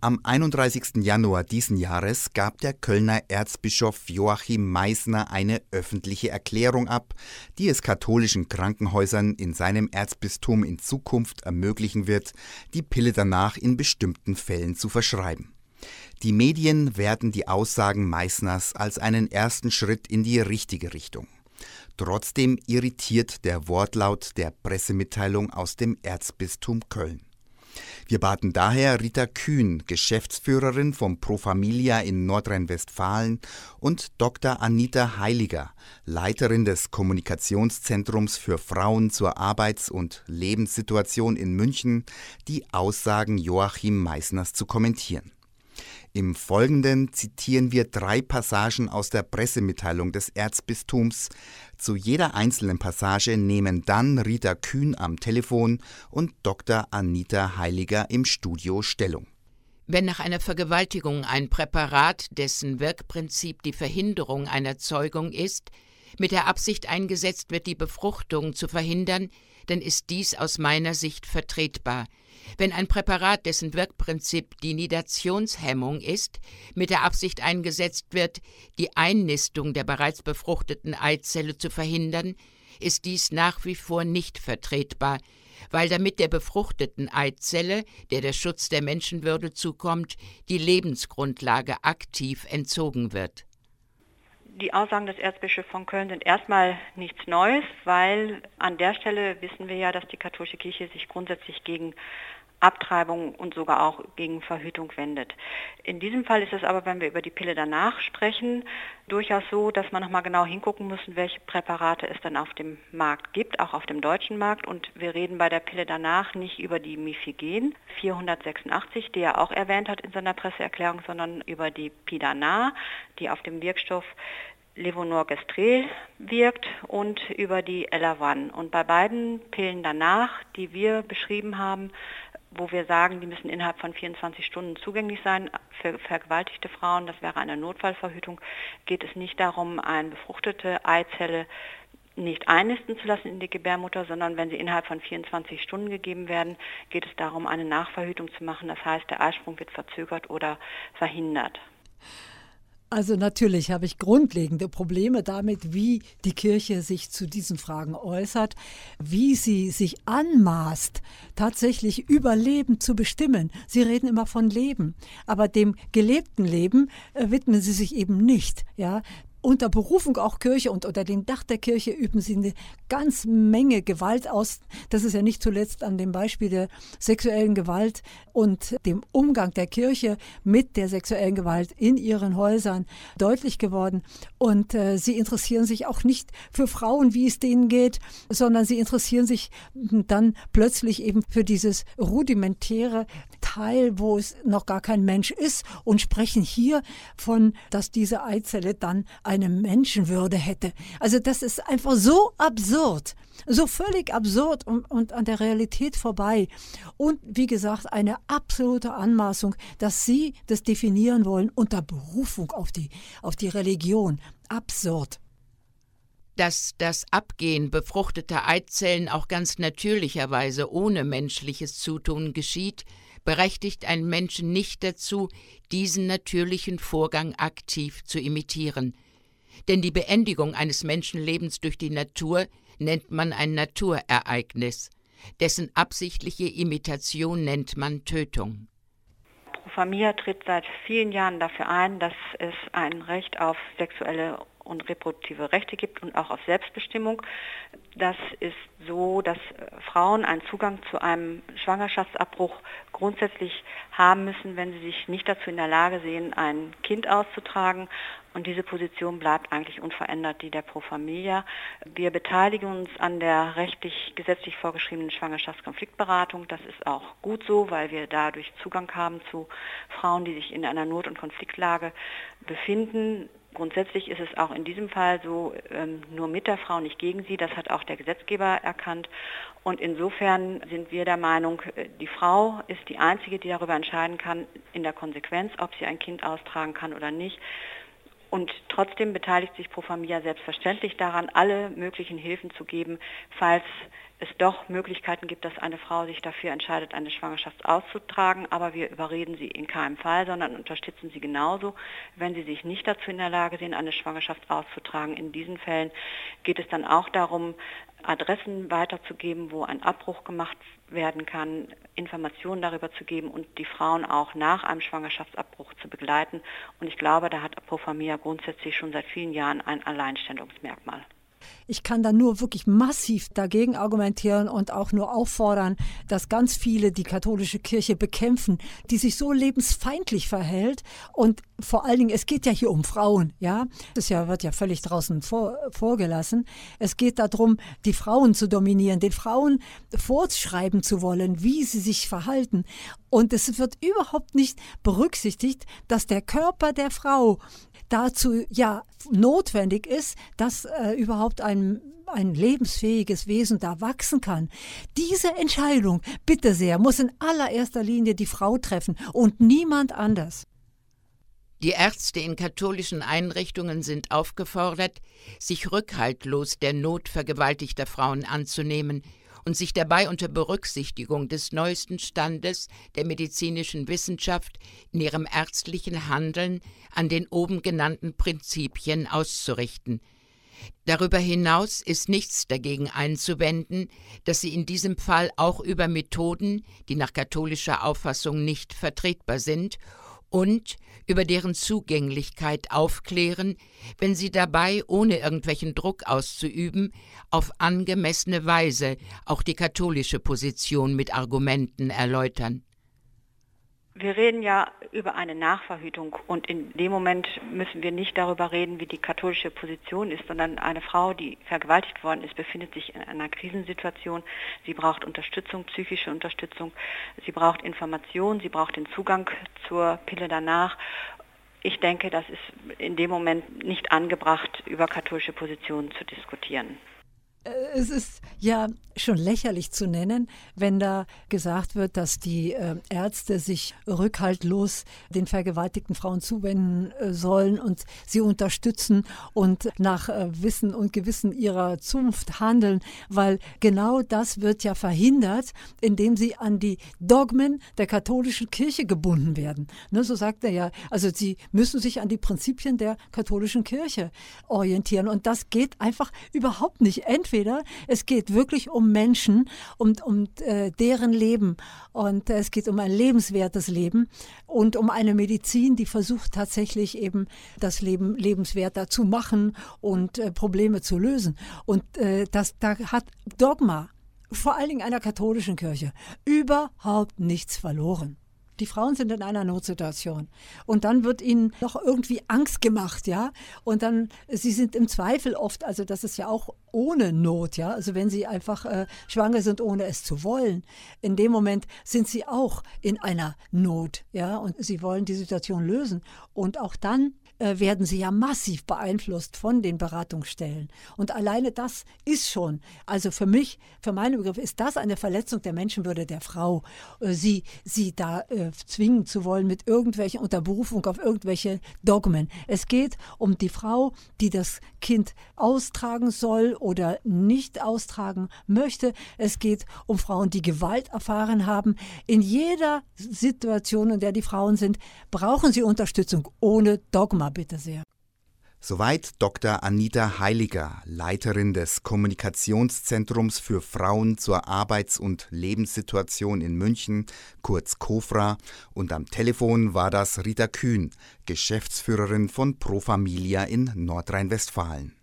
Am 31. Januar diesen Jahres gab der Kölner Erzbischof Joachim Meisner eine öffentliche Erklärung ab, die es katholischen Krankenhäusern in seinem Erzbistum in Zukunft ermöglichen wird, die Pille danach in bestimmten Fällen zu verschreiben. Die Medien werten die Aussagen Meisners als einen ersten Schritt in die richtige Richtung. Trotzdem irritiert der Wortlaut der Pressemitteilung aus dem Erzbistum Köln. Wir baten daher Rita Kühn, Geschäftsführerin von Pro Familia in Nordrhein-Westfalen, und Dr. Anita Heiliger, Leiterin des Kommunikationszentrums für Frauen zur Arbeits- und Lebenssituation in München, die Aussagen Joachim Meissners zu kommentieren. Im Folgenden zitieren wir drei Passagen aus der Pressemitteilung des Erzbistums. Zu jeder einzelnen Passage nehmen dann Rita Kühn am Telefon und Dr. Anita Heiliger im Studio Stellung. Wenn nach einer Vergewaltigung ein Präparat, dessen Wirkprinzip die Verhinderung einer Zeugung ist, mit der Absicht eingesetzt wird, die Befruchtung zu verhindern, dann ist dies aus meiner Sicht vertretbar – wenn ein Präparat, dessen Wirkprinzip die Nidationshemmung ist, mit der Absicht eingesetzt wird, die Einnistung der bereits befruchteten Eizelle zu verhindern, ist dies nach wie vor nicht vertretbar, weil damit der befruchteten Eizelle, der der Schutz der Menschenwürde zukommt, die Lebensgrundlage aktiv entzogen wird. Die Aussagen des Erzbischofs von Köln sind erstmal nichts Neues, weil an der Stelle wissen wir ja, dass die katholische Kirche sich grundsätzlich gegen Abtreibung und sogar auch gegen Verhütung wendet. In diesem Fall ist es aber, wenn wir über die Pille danach sprechen, durchaus so, dass man nochmal genau hingucken muss, welche Präparate es dann auf dem Markt gibt, auch auf dem deutschen Markt. Und wir reden bei der Pille danach nicht über die Mifigen 486, die er auch erwähnt hat in seiner Presseerklärung, sondern über die Pidana, die auf dem Wirkstoff Levonorgestrel wirkt und über die Elavan. Und bei beiden Pillen danach, die wir beschrieben haben, wo wir sagen, die müssen innerhalb von 24 Stunden zugänglich sein für vergewaltigte Frauen, das wäre eine Notfallverhütung, geht es nicht darum, eine befruchtete Eizelle nicht einnisten zu lassen in die Gebärmutter, sondern wenn sie innerhalb von 24 Stunden gegeben werden, geht es darum, eine Nachverhütung zu machen. Das heißt, der Eisprung wird verzögert oder verhindert. Also natürlich habe ich grundlegende Probleme damit, wie die Kirche sich zu diesen Fragen äußert, wie sie sich anmaßt, tatsächlich über Leben zu bestimmen. Sie reden immer von Leben, aber dem gelebten Leben äh, widmen sie sich eben nicht. Ja, unter Berufung auch Kirche und unter dem Dach der Kirche üben sie eine ganz Menge Gewalt aus. Das ist ja nicht zuletzt an dem Beispiel der sexuellen Gewalt und dem Umgang der Kirche mit der sexuellen Gewalt in ihren Häusern deutlich geworden. Und äh, sie interessieren sich auch nicht für Frauen, wie es denen geht, sondern sie interessieren sich dann plötzlich eben für dieses rudimentäre Teil, wo es noch gar kein Mensch ist und sprechen hier von, dass diese Eizelle dann eine Menschenwürde hätte. Also das ist einfach so absurd, so völlig absurd und, und an der Realität vorbei. Und wie gesagt, eine absolute Anmaßung, dass Sie das definieren wollen unter Berufung auf die, auf die Religion. Absurd dass das Abgehen befruchteter Eizellen auch ganz natürlicherweise ohne menschliches Zutun geschieht, berechtigt einen Menschen nicht dazu, diesen natürlichen Vorgang aktiv zu imitieren. Denn die Beendigung eines Menschenlebens durch die Natur nennt man ein Naturereignis, dessen absichtliche Imitation nennt man Tötung. Pro Familia tritt seit vielen Jahren dafür ein, dass es ein Recht auf sexuelle und reproduktive Rechte gibt und auch auf Selbstbestimmung. Das ist so, dass äh, Frauen einen Zugang zu einem Schwangerschaftsabbruch grundsätzlich haben müssen, wenn sie sich nicht dazu in der Lage sehen, ein Kind auszutragen. Und diese Position bleibt eigentlich unverändert, die der Pro Familia. Wir beteiligen uns an der rechtlich, gesetzlich vorgeschriebenen Schwangerschaftskonfliktberatung. Das ist auch gut so, weil wir dadurch Zugang haben zu Frauen, die sich in einer Not- und Konfliktlage befinden. Grundsätzlich ist es auch in diesem Fall so, ähm, nur mit der Frau, nicht gegen sie. Das hat auch der Gesetzgeber erkannt. Und insofern sind wir der Meinung, äh, die Frau ist die Einzige, die darüber entscheiden kann, in der Konsequenz, ob sie ein Kind austragen kann oder nicht. Und trotzdem beteiligt sich Pro Familia selbstverständlich daran, alle möglichen Hilfen zu geben, falls es doch Möglichkeiten gibt, dass eine Frau sich dafür entscheidet, eine Schwangerschaft auszutragen, aber wir überreden sie in keinem Fall, sondern unterstützen sie genauso, wenn sie sich nicht dazu in der Lage sehen, eine Schwangerschaft auszutragen. In diesen Fällen geht es dann auch darum, Adressen weiterzugeben, wo ein Abbruch gemacht werden kann, Informationen darüber zu geben und die Frauen auch nach einem Schwangerschaftsabbruch zu begleiten. Und ich glaube, da hat Apofamia grundsätzlich schon seit vielen Jahren ein Alleinstellungsmerkmal. Ich kann da nur wirklich massiv dagegen argumentieren und auch nur auffordern, dass ganz viele die katholische Kirche bekämpfen, die sich so lebensfeindlich verhält. Und vor allen Dingen, es geht ja hier um Frauen, ja. Das ja, wird ja völlig draußen vor, vorgelassen. Es geht darum, die Frauen zu dominieren, den Frauen vorschreiben zu wollen, wie sie sich verhalten. Und es wird überhaupt nicht berücksichtigt, dass der Körper der Frau dazu ja notwendig ist, dass äh, überhaupt ein ein lebensfähiges Wesen da wachsen kann. Diese Entscheidung, bitte sehr, muss in allererster Linie die Frau treffen und niemand anders. Die Ärzte in katholischen Einrichtungen sind aufgefordert, sich rückhaltlos der Not vergewaltigter Frauen anzunehmen und sich dabei unter Berücksichtigung des neuesten Standes der medizinischen Wissenschaft in ihrem ärztlichen Handeln an den oben genannten Prinzipien auszurichten. Darüber hinaus ist nichts dagegen einzuwenden, dass sie in diesem Fall auch über Methoden, die nach katholischer Auffassung nicht vertretbar sind, und über deren Zugänglichkeit aufklären, wenn sie dabei, ohne irgendwelchen Druck auszuüben, auf angemessene Weise auch die katholische Position mit Argumenten erläutern. Wir reden ja über eine Nachverhütung und in dem Moment müssen wir nicht darüber reden, wie die katholische Position ist, sondern eine Frau, die vergewaltigt worden ist, befindet sich in einer Krisensituation. Sie braucht Unterstützung, psychische Unterstützung. Sie braucht Information, sie braucht den Zugang zur Pille danach. Ich denke, das ist in dem Moment nicht angebracht, über katholische Positionen zu diskutieren. Äh, es ist ja schon lächerlich zu nennen, wenn da gesagt wird, dass die äh, Ärzte sich rückhaltlos den vergewaltigten Frauen zuwenden äh, sollen und sie unterstützen und nach Wissen und Gewissen ihrer Zunft handeln, weil genau das wird ja verhindert, indem sie an die Dogmen der katholischen Kirche gebunden werden. Ne, so sagt er ja, also sie müssen sich an die Prinzipien der katholischen Kirche orientieren und das geht einfach überhaupt nicht. Entweder es geht wirklich um Menschen, um, um äh, deren Leben. Und äh, es geht um ein lebenswertes Leben und um eine Medizin, die versucht tatsächlich eben das Leben lebenswerter zu machen und äh, Probleme zu lösen. Und äh, das, da hat Dogma, vor allen Dingen einer katholischen Kirche, überhaupt nichts verloren. Die Frauen sind in einer Notsituation. Und dann wird ihnen noch irgendwie Angst gemacht, ja. Und dann, sie sind im Zweifel oft, also das ist ja auch ohne Not, ja. Also wenn sie einfach äh, schwanger sind, ohne es zu wollen, in dem Moment sind sie auch in einer Not, ja. Und sie wollen die Situation lösen. Und auch dann äh, werden sie ja massiv beeinflusst von den Beratungsstellen. Und alleine das ist schon, also für mich, für meinen Begriff, ist das eine Verletzung der Menschenwürde der Frau, äh, sie, sie da äh, zwingen zu wollen mit irgendwelchen, unter Berufung auf irgendwelche Dogmen. Es geht um die Frau, die das Kind austragen soll oder nicht austragen möchte. Es geht um Frauen, die Gewalt erfahren haben. In jeder Situation, in der die Frauen sind, brauchen sie Unterstützung ohne Dogma bitte sehr. Soweit Dr. Anita Heiliger, Leiterin des Kommunikationszentrums für Frauen zur Arbeits- und Lebenssituation in München, kurz KOFRA, und am Telefon war das Rita Kühn, Geschäftsführerin von Pro Familia in Nordrhein-Westfalen.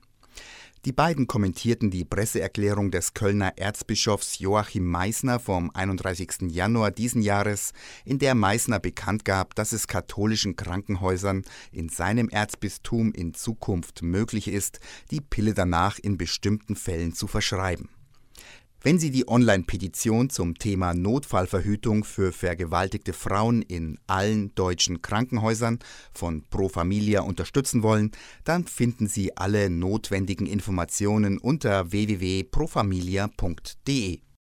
Die beiden kommentierten die Presseerklärung des Kölner Erzbischofs Joachim Meissner vom 31. Januar diesen Jahres, in der Meissner bekannt gab, dass es katholischen Krankenhäusern in seinem Erzbistum in Zukunft möglich ist, die Pille danach in bestimmten Fällen zu verschreiben. Wenn Sie die Online-Petition zum Thema Notfallverhütung für vergewaltigte Frauen in allen deutschen Krankenhäusern von Pro Familia unterstützen wollen, dann finden Sie alle notwendigen Informationen unter www.profamilia.de.